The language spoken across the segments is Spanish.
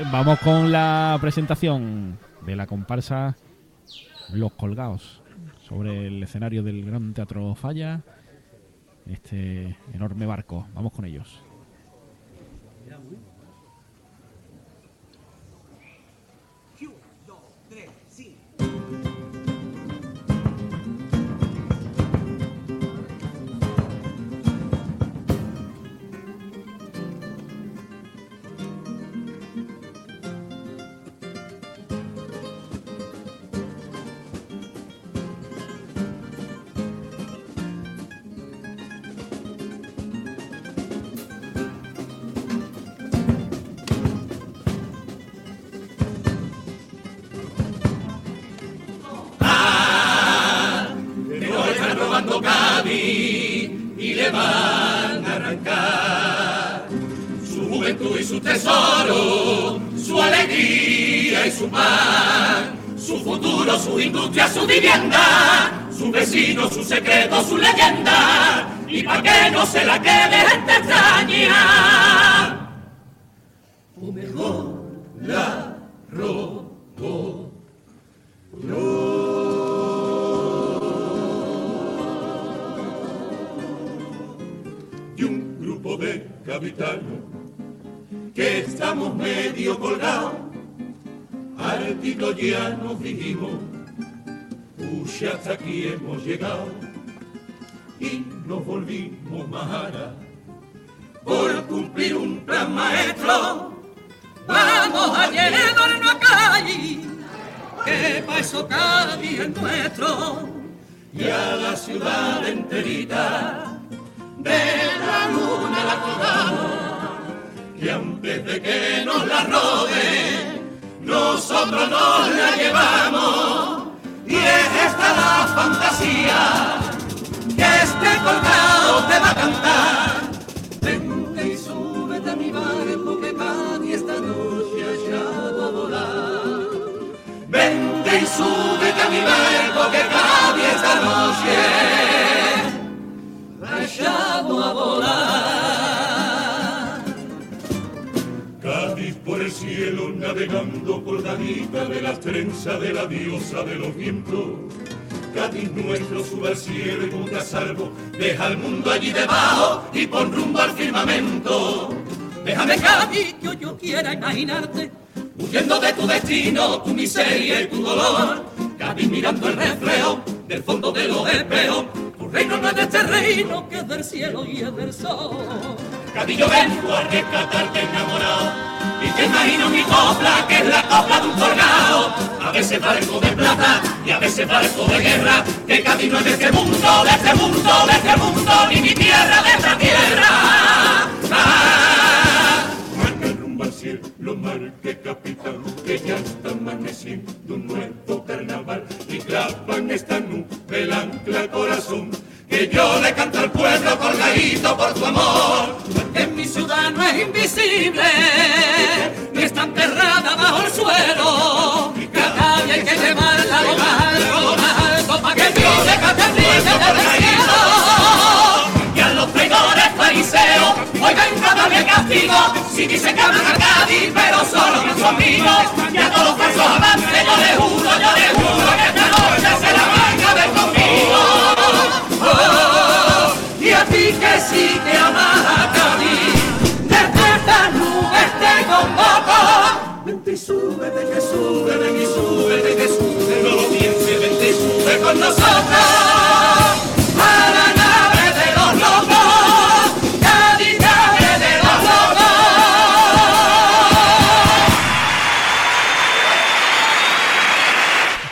Vamos con la presentación de la comparsa Los Colgados sobre el escenario del Gran Teatro Falla. Este enorme barco. Vamos con ellos. Van a arrancar su juventud y su tesoro, su alegría y su pan, su futuro, su industria, su vivienda, su vecino, su secreto, su leyenda, y para que no se la quede gente extraña. O mejor la robó. Que estamos medio colgados. Al tiro ya nos dijimos, pucha, hasta aquí hemos llegado y nos volvimos majara por cumplir un plan maestro. Vamos a llevarnos a Cali, que pa' eso Cádiz es nuestro, y a la ciudad enterita de colgamos y antes de que nos la robe, nosotros nos la llevamos. Y es esta la fantasía que este colgado te va a cantar. Vente y súbete a mi barco que Cádiz esta noche ha a volar. Vente y súbete a mi barco que Cádiz esta noche ha a volar. Cielo navegando colgadita de las trenzas de la diosa de los vientos. Cádiz nuestro sube al cielo y nunca salvo, deja al mundo allí debajo y pon rumbo al firmamento. Déjame Cádiz que yo quiera imaginarte, huyendo de tu destino, tu miseria y tu dolor. Cádiz mirando el reflejo del fondo de los espejos, tu reino no es de este reino que es del cielo y es del sol. Cádiz yo vengo a rescatarte enamorado y te imagino mi copla que es la copla de un colgado. A veces barco de plata y a veces barco de guerra. Que Cádiz no es de este mundo, de este mundo, de este mundo, ni mi tierra, de esta tierra. Ah, marca rumbo al cielo, marque capitán, que ya está amaneciendo un nuevo carnaval. Y clavan esta nube el ancla corazón. Que yo le canto al pueblo colgadito por tu amor. Si dicen que aman a Cádiz, pero solo con sus amigos. Y a todos los falsos amantes, yo le juro, yo le juro que esta noche se la a ver conmigo. Oh, y a ti que sí que amas a Cádiz, desde estas nubes te convoco. Vente y súbete, que ven y súbete, que sube, no lo pienses, vente y sube con nosotros.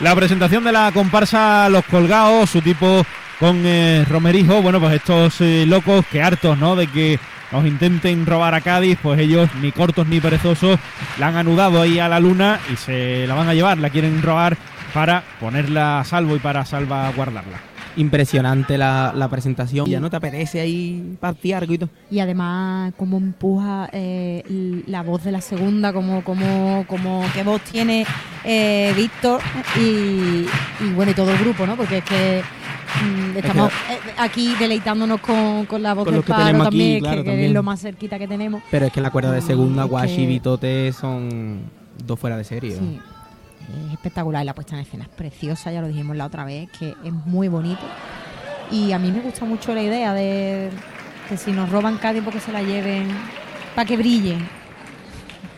La presentación de la comparsa Los Colgados, su tipo con eh, Romerijo, bueno, pues estos eh, locos que hartos, ¿no? De que nos intenten robar a Cádiz, pues ellos ni cortos ni perezosos la han anudado ahí a la luna y se la van a llevar, la quieren robar para ponerla a salvo y para salvaguardarla. Impresionante la, la presentación. Ya no te apetece ahí partir y todo. Y además, cómo empuja eh, la voz de la segunda, como, como, como qué voz tiene eh, Víctor y, y bueno, y todo el grupo, ¿no? Porque es que mm, estamos eh, aquí deleitándonos con, con la voz Con del aquí, también, claro, que, también. es lo más cerquita que tenemos. Pero es que en la cuerda de segunda, Guashi que- y Bitote son dos fuera de serie. Sí, es espectacular. y La puesta en escena es preciosa, ya lo dijimos la otra vez, que es muy bonito. Y a mí me gusta mucho la idea de que si nos roban Cádiz, porque se la lleven para que brillen.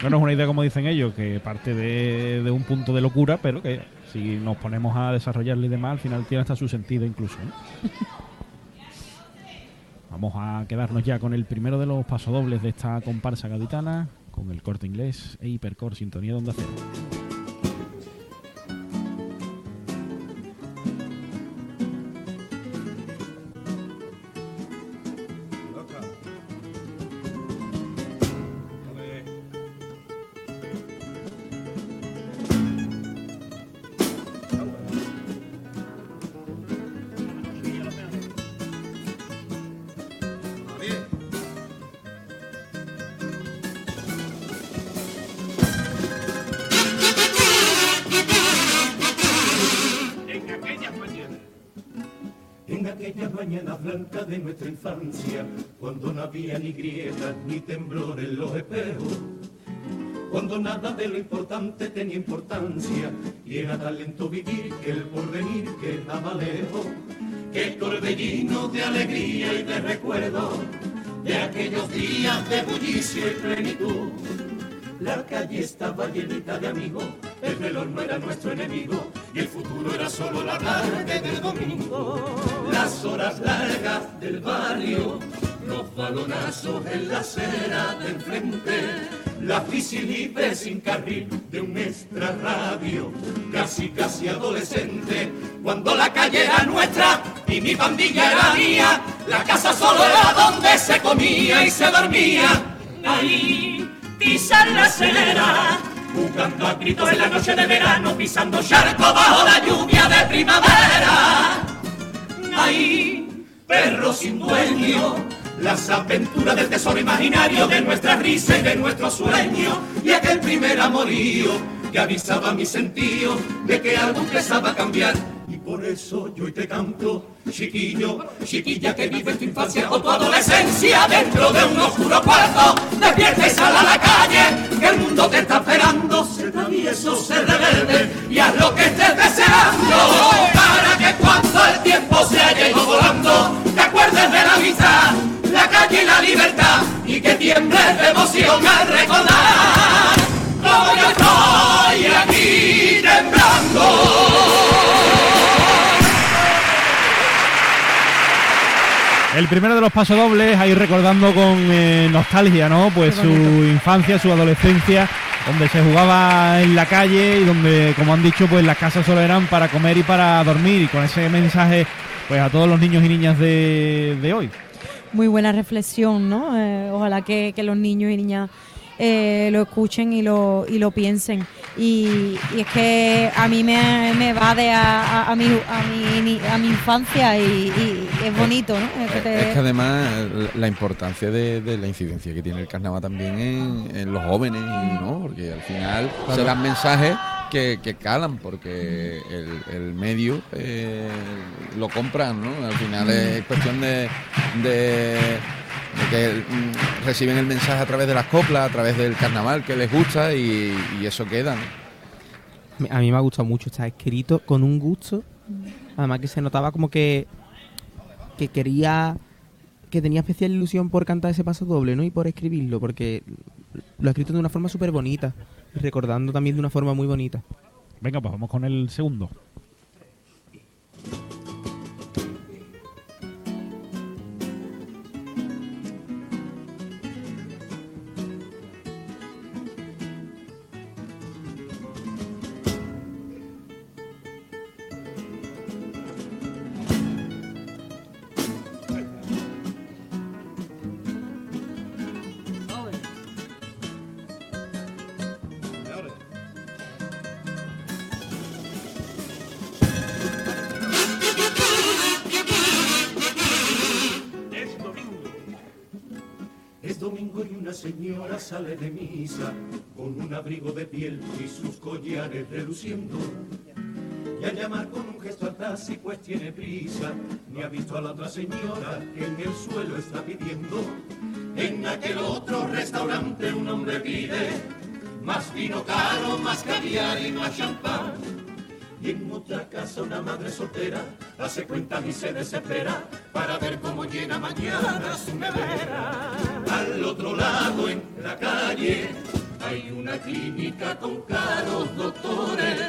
No, no es una idea como dicen ellos, que parte de, de un punto de locura, pero que si nos ponemos a desarrollarle y demás, al final tiene hasta su sentido incluso. Vamos a quedarnos ya con el primero de los pasodobles de esta comparsa gaditana, con el corte inglés e hipercore sintonía de onda aquellas mañanas blancas de nuestra infancia, cuando no había ni grietas ni temblor en los espejos, cuando nada de lo importante tenía importancia y era talento vivir que el porvenir quedaba lejos, que torbellino de alegría y de recuerdo de aquellos días de bullicio y plenitud. La calle estaba llenita de amigos, el reloj no era nuestro enemigo y el futuro era solo la tarde del domingo. Las horas largas del barrio, los balonazos en la acera de enfrente, la bici libre sin carril de un extra radio, casi casi adolescente, cuando la calle era nuestra y mi pandilla era mía, la casa solo era donde se comía y se dormía. Ahí pisan la acera, jugando a gritos en la noche de verano, pisando charco bajo la lluvia de primavera. Ahí, perro sin dueño, las aventuras del tesoro imaginario de nuestra risa y de nuestro sueño, y aquel primer amorío que avisaba mi sentido de que algo empezaba a cambiar. Por eso yo te canto, chiquillo, chiquilla que vive tu infancia o tu adolescencia dentro de un oscuro cuarto. Despierta y sal a la calle, que el mundo te está esperando. Sé travieso, sé rebelde y haz lo que estés deseando. Primero de los pasodobles, ahí recordando con eh, nostalgia, ¿no? Pues su infancia, su adolescencia, donde se jugaba en la calle y donde, como han dicho, pues las casas solo eran para comer y para dormir. Y con ese mensaje, pues a todos los niños y niñas de, de hoy. Muy buena reflexión, ¿no? Eh, ojalá que, que los niños y niñas eh, lo escuchen y lo, y lo piensen. Y, y es que a mí me, me va de a, a, a mi, a, mi, a mi infancia y, y es bonito, ¿no? Es que te- Es que además la importancia de, de la incidencia que tiene el carnaval también en, en los jóvenes, y ¿no? Porque al final se dan mensajes que, que calan, porque el, el medio eh, lo compran, ¿no? Al final es cuestión de que mm, reciben el mensaje a través de las coplas, a través del carnaval que les gusta y, y eso queda, A mí me ha gustado mucho, está escrito con un gusto. Además que se notaba como que, que quería, que tenía especial ilusión por cantar ese paso doble, ¿no? Y por escribirlo, porque lo ha escrito de una forma súper bonita, recordando también de una forma muy bonita. Venga, pues vamos con el segundo. Señora sale de misa con un abrigo de piel y sus collares reluciendo. y al llamar con un gesto al taxi pues tiene prisa, ni ha visto a la otra señora que en el suelo está pidiendo. En aquel otro restaurante un hombre pide más vino caro, más caviar y más champán. Y en otra casa una madre soltera hace cuentas y se desespera para ver cómo llena mañana su nevera. Al otro lado en la calle hay una clínica con caros doctores.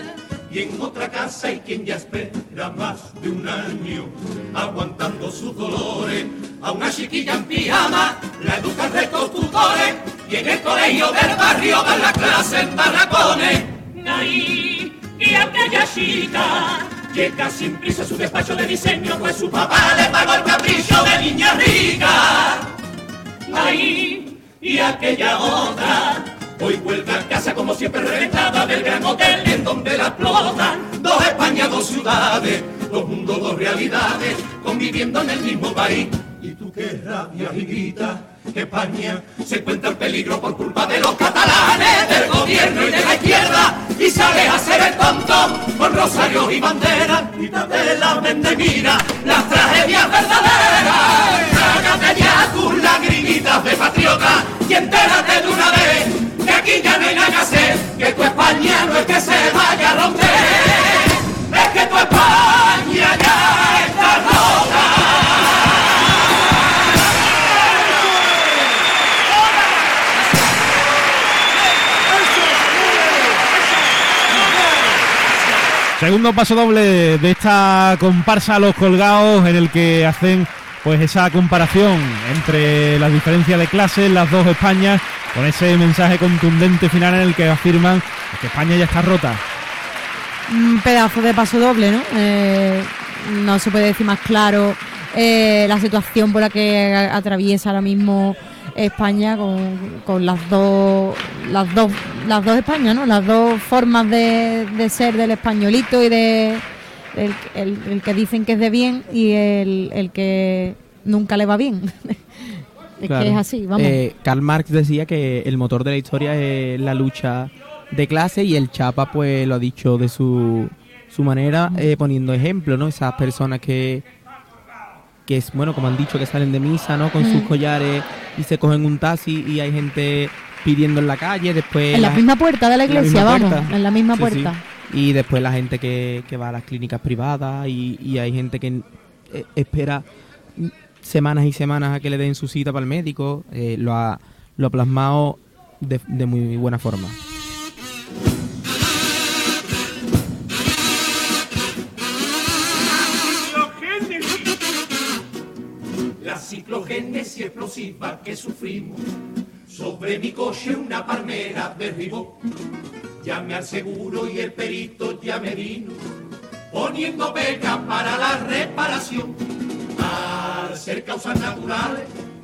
Y en otra casa hay quien ya espera más de un año aguantando sus dolores. A una chiquilla en pijama la educan rectos tutores y en el colegio del barrio dan la clase en barracones. Ahí, y aquella chica llega sin prisa a su despacho de diseño, pues su papá le pagó el capricho de niña rica. Ahí, y aquella otra Hoy vuelve a casa como siempre reventada del gran hotel en donde la explotan dos Españas, dos ciudades, dos mundos, dos realidades, conviviendo en el mismo país. Y tú qué rabia y grita que España se encuentra en peligro por culpa de los catalanes, y banderas, quítate la mente mira las tragedias verdaderas, trágate ya tus lagrimitas de patriota y entérate de una vez que aquí ya no hay nada que que tu España no es que se vaya a romper, Segundo paso doble de esta comparsa Los Colgados en el que hacen pues esa comparación entre las diferencias de clases, las dos Españas, con ese mensaje contundente final en el que afirman que España ya está rota. Un pedazo de paso doble, ¿no? Eh, no se puede decir más claro eh, la situación por la que atraviesa ahora mismo España con, con las dos las dos las dos Españas, ¿no? Las dos formas de, de ser del españolito y de el, el- el que dicen que es de bien y el, el que nunca le va bien. es Claro. que es así, vamos. Eh, Karl Marx decía que el motor de la historia es la lucha de clase y el Chapa pues lo ha dicho de su, su manera eh, poniendo ejemplo, ¿no? Esas personas que que es bueno como han dicho que salen de misa, ¿no? Con sus Mm. collares y se cogen un taxi y hay gente pidiendo en la calle, después en la misma puerta de la iglesia, vamos, puerta. en la misma Sí, puerta. sí. Y después la gente que, que va a las clínicas privadas y, y hay gente que eh, espera semanas y semanas a que le den su cita para el médico. eh, lo, ha, lo ha plasmado de, de muy buena forma. Ciclogénesis explosiva que sufrimos sobre mi coche una palmera derribó. Llamé al seguro y el perito ya me vino poniendo beca para la reparación. Al ser causas naturales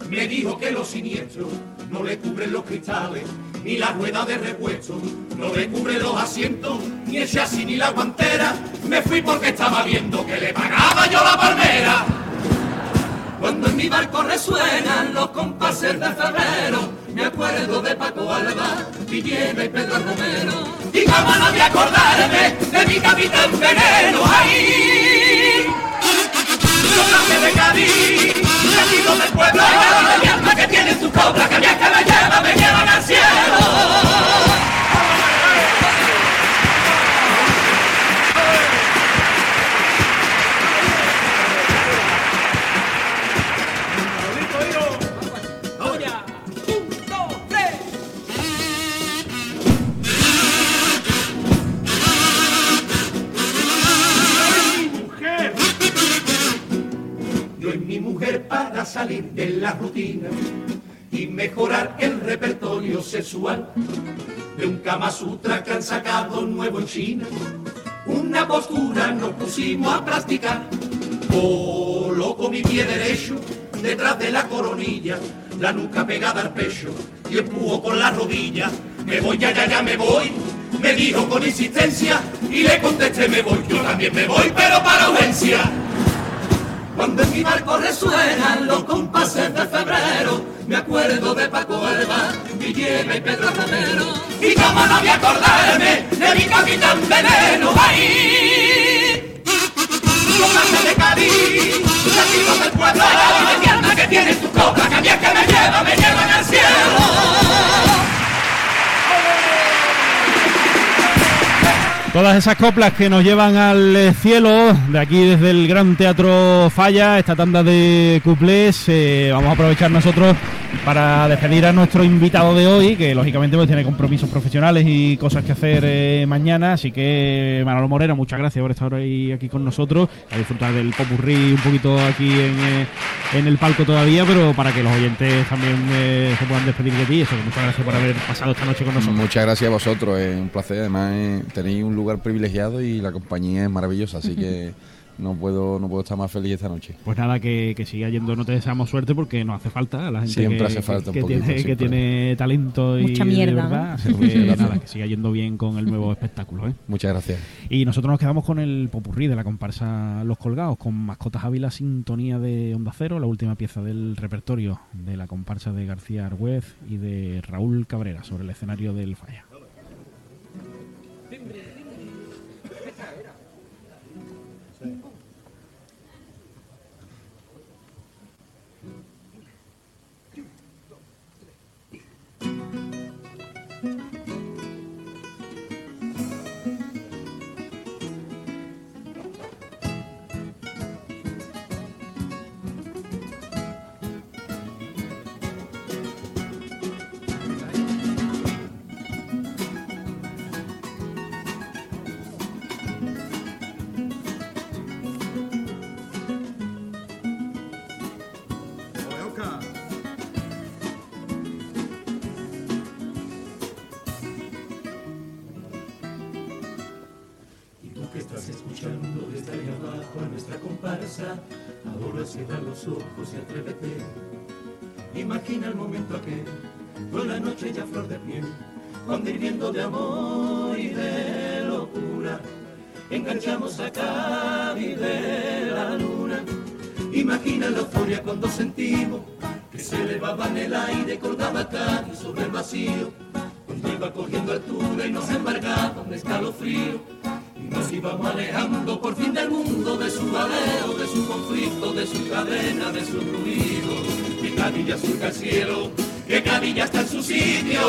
me dijo que los siniestros no le cubren los cristales ni la rueda de repuesto, no le cubre los asientos ni el chasis ni la guantera. Me fui porque estaba viendo que le pagaba yo la palmera. Mi barco resuenan los compases de febrero, me acuerdo de Paco Alba, Villena y Pedro Romero. Y cómo no voy a acordarme de mi capitán veneno ahí. Yo de Cádiz, nacido del pueblo, de mi alma que tiene su cobra, que a mí es que me lleva, me llevan al cielo. Salir de la rutina y mejorar el repertorio sexual de un Kama Sutra que han sacado nuevo en China. Una postura nos pusimos a practicar. Coloco mi pie derecho detrás de la coronilla, la nuca pegada al pecho y empujo con la rodilla. Me voy, ya, ya, ya me voy. Me dijo con insistencia y le contesté me voy. Yo también me voy, pero para urgencia. Cuando en mi barco resuenan los compases de febrero, me acuerdo de Paco Elba, Guillena y Pedro Romero. Y cómo no voy a acordarme de mi capitán veneno, ahí. Copas de Cádiz, latinos del pueblo, la que tiene tu copa, que a que me lleva, me llevan al cielo. Todas esas coplas que nos llevan al eh, cielo, de aquí desde el Gran Teatro Falla, esta tanda de cuplés, eh, vamos a aprovechar nosotros para despedir a nuestro invitado de hoy, que lógicamente pues, tiene compromisos profesionales y cosas que hacer eh, mañana, así que Manolo Moreno, muchas gracias por estar hoy aquí con nosotros, a disfrutar del popurrí un poquito aquí en, eh, en el palco todavía, pero para que los oyentes también se puedan despedir de ti, eso, muchas gracias por haber pasado esta noche con nosotros. Muchas gracias a vosotros, es un placer. Además, tenéis un lugar privilegiado y la compañía es maravillosa, así que no puedo, no puedo estar más feliz esta noche. Pues nada, que, que siga yendo, no te deseamos suerte porque nos hace falta a la gente Siempre que, hace falta un que poquito, tiene, que tiene talento y Mucha de mierda, verdad, ¿no? así que nada, que siga yendo bien con el nuevo espectáculo. ¿eh? Muchas gracias. Y nosotros nos quedamos con el popurrí de la comparsa Los Colgados, con Mascotas Ávila, Sintonía de Onda Cero, la última pieza del repertorio de la comparsa de García Argüez y de Raúl Cabrera sobre el escenario del Falla. Y ahora cierra los ojos y atrévete. Imagina el momento aquel, con la noche ya flor de piel, cuando hirviendo de amor y de locura, enganchamos a Cádiz de la luna. Imagina la euforia cuando sentimos que se elevaba en el aire, colgaba Cádiz sobre el vacío, cuando iba cogiendo altura y nos embargaba un escalofrío. Nos íbamos alejando por fin del mundo, de su baleo, de su conflicto, de su cadena, de su ruido. Que Cádiz ya surca el cielo, que Cádiz ya está en su sitio.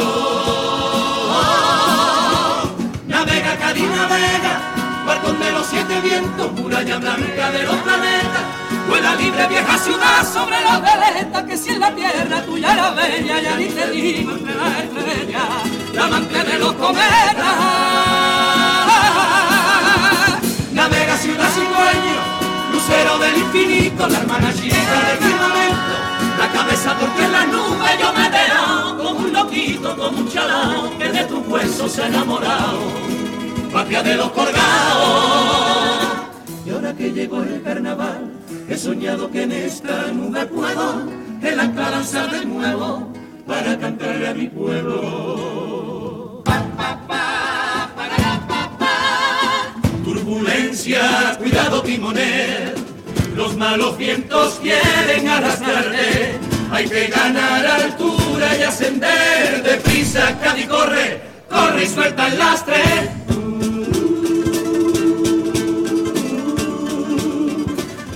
Navega, Cádiz, navega, balcón de los siete vientos, muralla blanca de los planetas. Vuela libre vieja ciudad sobre la veleta, que si en la tierra tuya era bella, ya ni te digo infinito, la hermana chica del firmamento, la cabeza porque en la nube yo me veo como un loquito, como un chalao que de tus huesos se ha enamorado, patria de los colgados. Y ahora que llegó el carnaval, he soñado que en esta nube puedo el ancla lanzar de nuevo para cantarle a mi pueblo. Turbulencia, cuidado timonel, los malos vientos quieren arrastrarte. Hay que ganar altura y ascender deprisa, Cádiz corre, corre y suelta el lastre.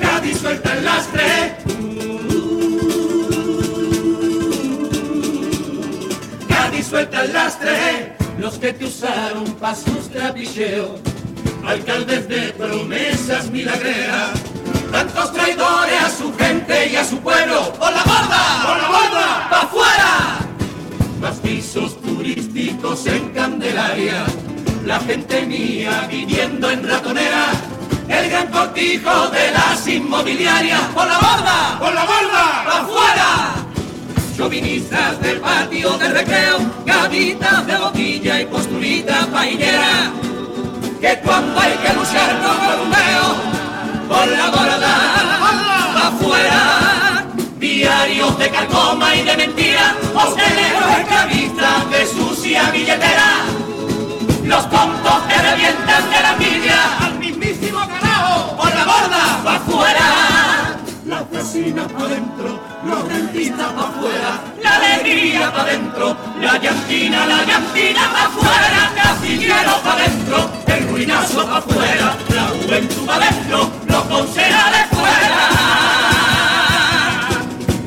Cádiz suelta el lastre. Cádiz suelta el lastre. Los que te usaron pa' sus trapicheos. Alcaldes de promesas milagreras. Tantos traidores a su gente y a su pueblo. ¡Por la borda! ¡Por la borda! ¡Pa' afuera! Más pisos turísticos en Candelaria. La gente mía viviendo en ratonera. El gran cortijo de las inmobiliarias. ¡Por la borda! ¡Por la borda! ¡Pa' afuera! Chauvinistas del patio de recreo, gavitas de boquilla y posturita paillera. Que cuando hay que luchar el humbeo, por la borda, afuera. Diarios de carcoma y de mentira, hosteleros esclavistas de sucia billetera. Los tontos que revientan de la envidia al mismísimo carajo, por la borda, afuera. Las vecinas pa' dentro, los dentistas pa' afuera, la alegría pa' dentro, la llantina, la llantina pa' afuera, casillero pa' dentro, el ruinazo pa' afuera, adentro, los concejales fuera.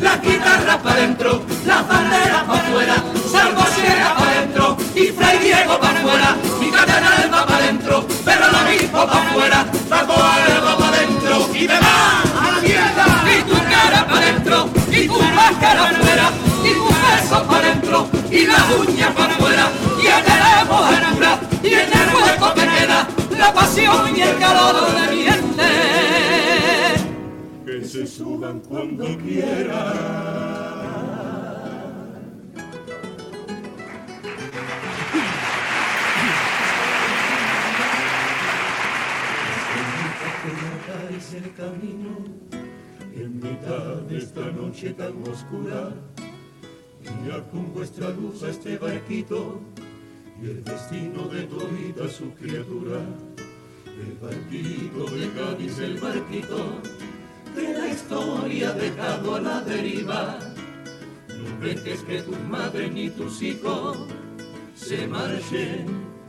La guitarra para adentro, las banderas para afuera, salvo Sierra para adentro y Fray Diego para afuera, mi catedral va para adentro, pero el obispo para afuera, Paco Alba para adentro y demás a la mierda. Y tu cara para adentro, y tu máscara afuera, y tu beso para adentro, y la uña para afuera, y el suban cuando quieran. el camino en mitad de esta noche tan oscura. Guía con vuestra luz a este barquito y el destino de todita su criatura. El barquito de Cádiz, el barquito de la historia dejado a la deriva. No dejes que tu madre ni tus hijos se marchen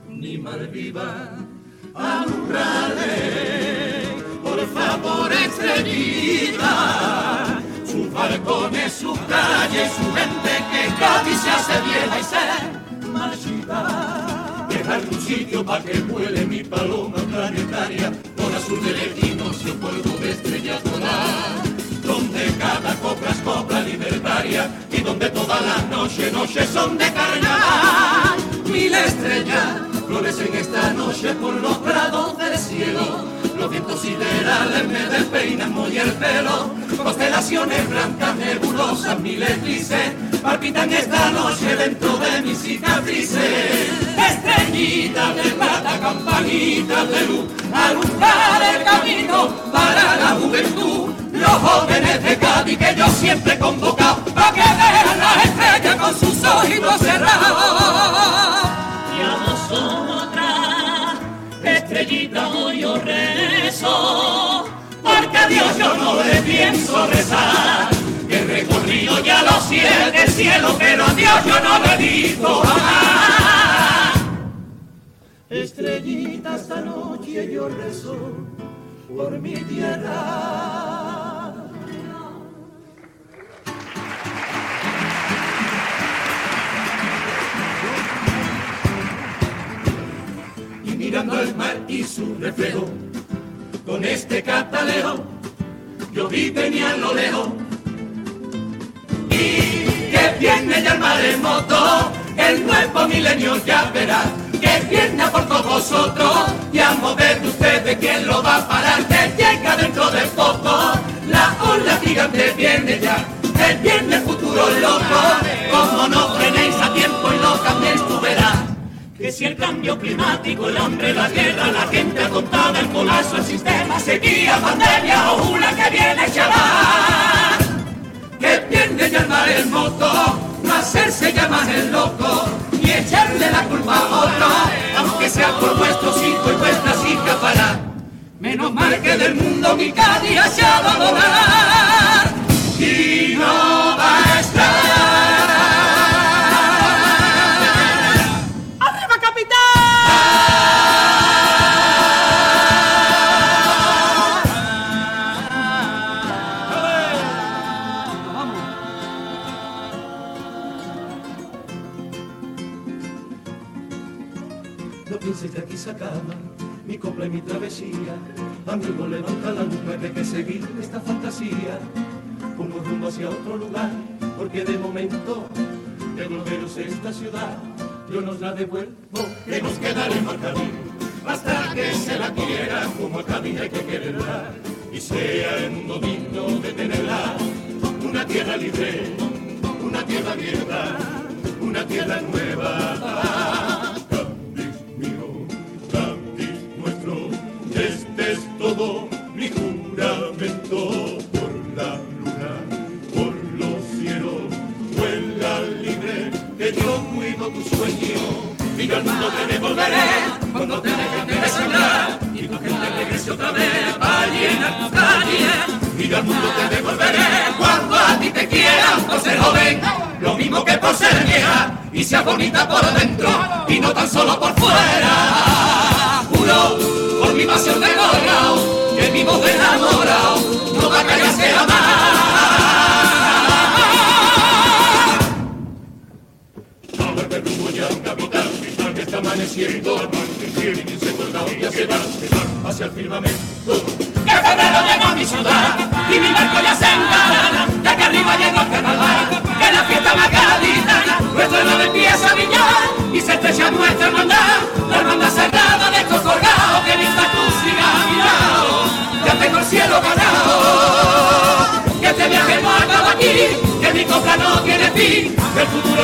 ni malviva. Alumbrale, por favor, estrellita. Sus balcones, su calle, su gente que Cádiz se hace vieja y se marchita dejar un sitio para que vuele mi paloma planetaria azul de lejinos y fuego de estrella polar donde cada copla es copla libertaria y donde todas las noches, noches son de carnaval. Mil estrellas florecen esta noche por los prados del cielo los vientos siderales me despeinan muy el pelo, constelaciones blancas, nebulosas, mil palpitan esta noche dentro de mis cicatrices. Estrellita de plata, campanita de luz, alumbrar el camino para la juventud. Los jóvenes de Cádiz que yo siempre he para que vean yo no le pienso rezar. Que recorrido ya los cielos, pero a Dios yo no le digo jamás. Estrellita esta noche yo rezo por mi tierra. mirando el mar y su reflejo. Con este cataleo yo vi venía lo lejos. Y que viene ya el maremoto, el nuevo milenio ya verá. Que viene por todos vosotros y a mover ustedes quién lo va a parar. Que llega dentro de poco, la ola gigante viene ya. Que viene el futuro loco, como no frenéis a tiempo y lo cambiéis tú verás que si el cambio climático, el hambre, la guerra, la gente agotada, el colapso, el sistema seguía pandemia o una echará. Que pierde ya el moto, no hacerse llamar el loco, ni echarle la culpa a otro, aunque sea por vuestros hijos y vuestras hijas para. Menos mal que del mundo mi día se ha dado y no mi copla y mi travesía. Amigo, levanta la que hay que seguir esta fantasía. Como rumbo hacia otro lugar, porque de momento devolveros esta ciudad. Yo nos la devuelvo, que nos quedaremos camino. Hasta que se la quiera, como a camino hay que quererla. Y sea en domingo de tenerla. Una tierra libre, una tierra abierta, una tierra nueva yo cuido tu sueño. Y al mundo te devolveré cuando te dejes de desangrar y tu gente regrese otra vez para llenar tu calle. Y al mundo te devolveré cuando a ti te quieran por ser joven, lo mismo que por ser vieja y sea bonita por dentro y no tan solo por fuera. Juro por mi pasión de colgado, que vivo de enamorado, no va a callarse jamás. amaneciendo, amaneciendo, y se soldado ya se va, se va hacia el firmamento. Que febrero llegó a mi ciudad, y mi barco ya se engalana, ya que arriba llegó el carnaval, que la fiesta más gaditana, nuestro hermano empieza a brillar, y se estrella nuestra hermandad, la hermandad sagrada de estos colgados, que lista tú siga a mi ya tengo el cielo ganado, que este viaje no acaba aquí, que mi compra no tiene fin, que el futuro